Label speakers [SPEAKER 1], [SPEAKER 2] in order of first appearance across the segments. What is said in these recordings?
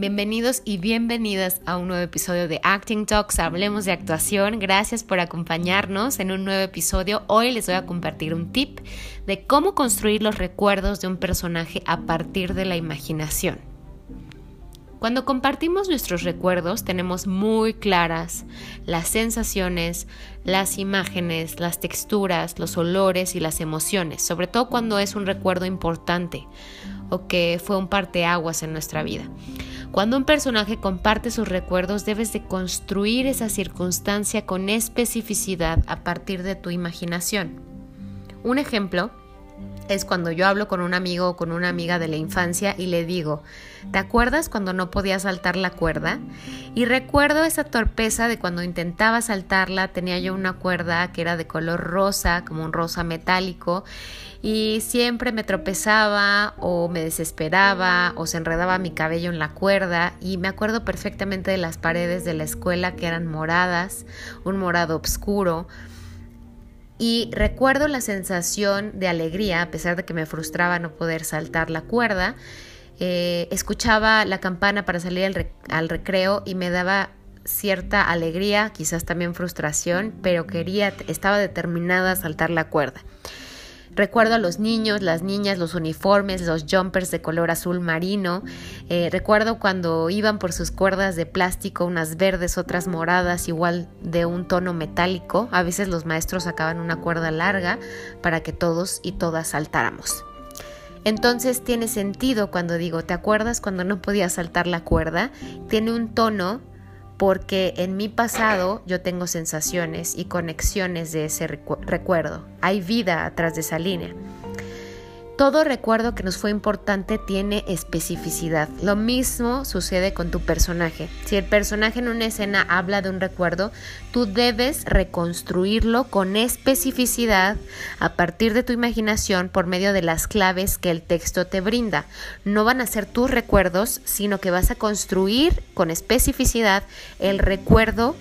[SPEAKER 1] Bienvenidos y bienvenidas a un nuevo episodio de Acting Talks, hablemos de actuación. Gracias por acompañarnos en un nuevo episodio. Hoy les voy a compartir un tip de cómo construir los recuerdos de un personaje a partir de la imaginación. Cuando compartimos nuestros recuerdos tenemos muy claras las sensaciones, las imágenes, las texturas, los olores y las emociones, sobre todo cuando es un recuerdo importante o que fue un parteaguas en nuestra vida. Cuando un personaje comparte sus recuerdos, debes de construir esa circunstancia con especificidad a partir de tu imaginación. Un ejemplo es cuando yo hablo con un amigo o con una amiga de la infancia y le digo, ¿te acuerdas cuando no podía saltar la cuerda? Y recuerdo esa torpeza de cuando intentaba saltarla, tenía yo una cuerda que era de color rosa, como un rosa metálico, y siempre me tropezaba o me desesperaba o se enredaba mi cabello en la cuerda y me acuerdo perfectamente de las paredes de la escuela que eran moradas, un morado oscuro y recuerdo la sensación de alegría, a pesar de que me frustraba no poder saltar la cuerda. Eh, escuchaba la campana para salir al, al recreo y me daba cierta alegría, quizás también frustración, pero quería, estaba determinada a saltar la cuerda. Recuerdo a los niños, las niñas, los uniformes, los jumpers de color azul marino. Eh, recuerdo cuando iban por sus cuerdas de plástico, unas verdes, otras moradas, igual de un tono metálico. A veces los maestros sacaban una cuerda larga para que todos y todas saltáramos. Entonces tiene sentido cuando digo, ¿te acuerdas cuando no podía saltar la cuerda? Tiene un tono porque en mi pasado yo tengo sensaciones y conexiones de ese recuerdo. Hay vida atrás de esa línea. Todo recuerdo que nos fue importante tiene especificidad. Lo mismo sucede con tu personaje. Si el personaje en una escena habla de un recuerdo, tú debes reconstruirlo con especificidad a partir de tu imaginación por medio de las claves que el texto te brinda. No van a ser tus recuerdos, sino que vas a construir con especificidad el recuerdo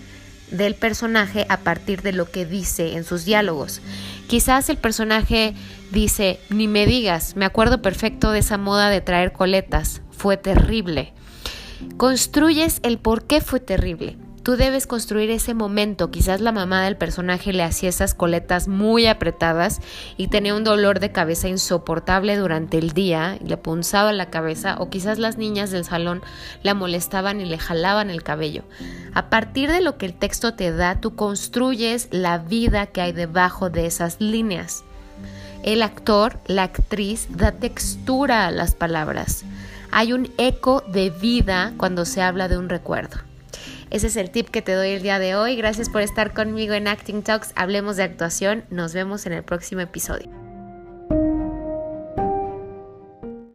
[SPEAKER 1] del personaje a partir de lo que dice en sus diálogos. Quizás el personaje dice, ni me digas, me acuerdo perfecto de esa moda de traer coletas, fue terrible. Construyes el por qué fue terrible. Tú debes construir ese momento. Quizás la mamá del personaje le hacía esas coletas muy apretadas y tenía un dolor de cabeza insoportable durante el día y le punzaba la cabeza o quizás las niñas del salón la molestaban y le jalaban el cabello. A partir de lo que el texto te da, tú construyes la vida que hay debajo de esas líneas. El actor, la actriz, da textura a las palabras. Hay un eco de vida cuando se habla de un recuerdo. Ese es el tip que te doy el día de hoy. Gracias por estar conmigo en Acting Talks. Hablemos de actuación. Nos vemos en el próximo episodio.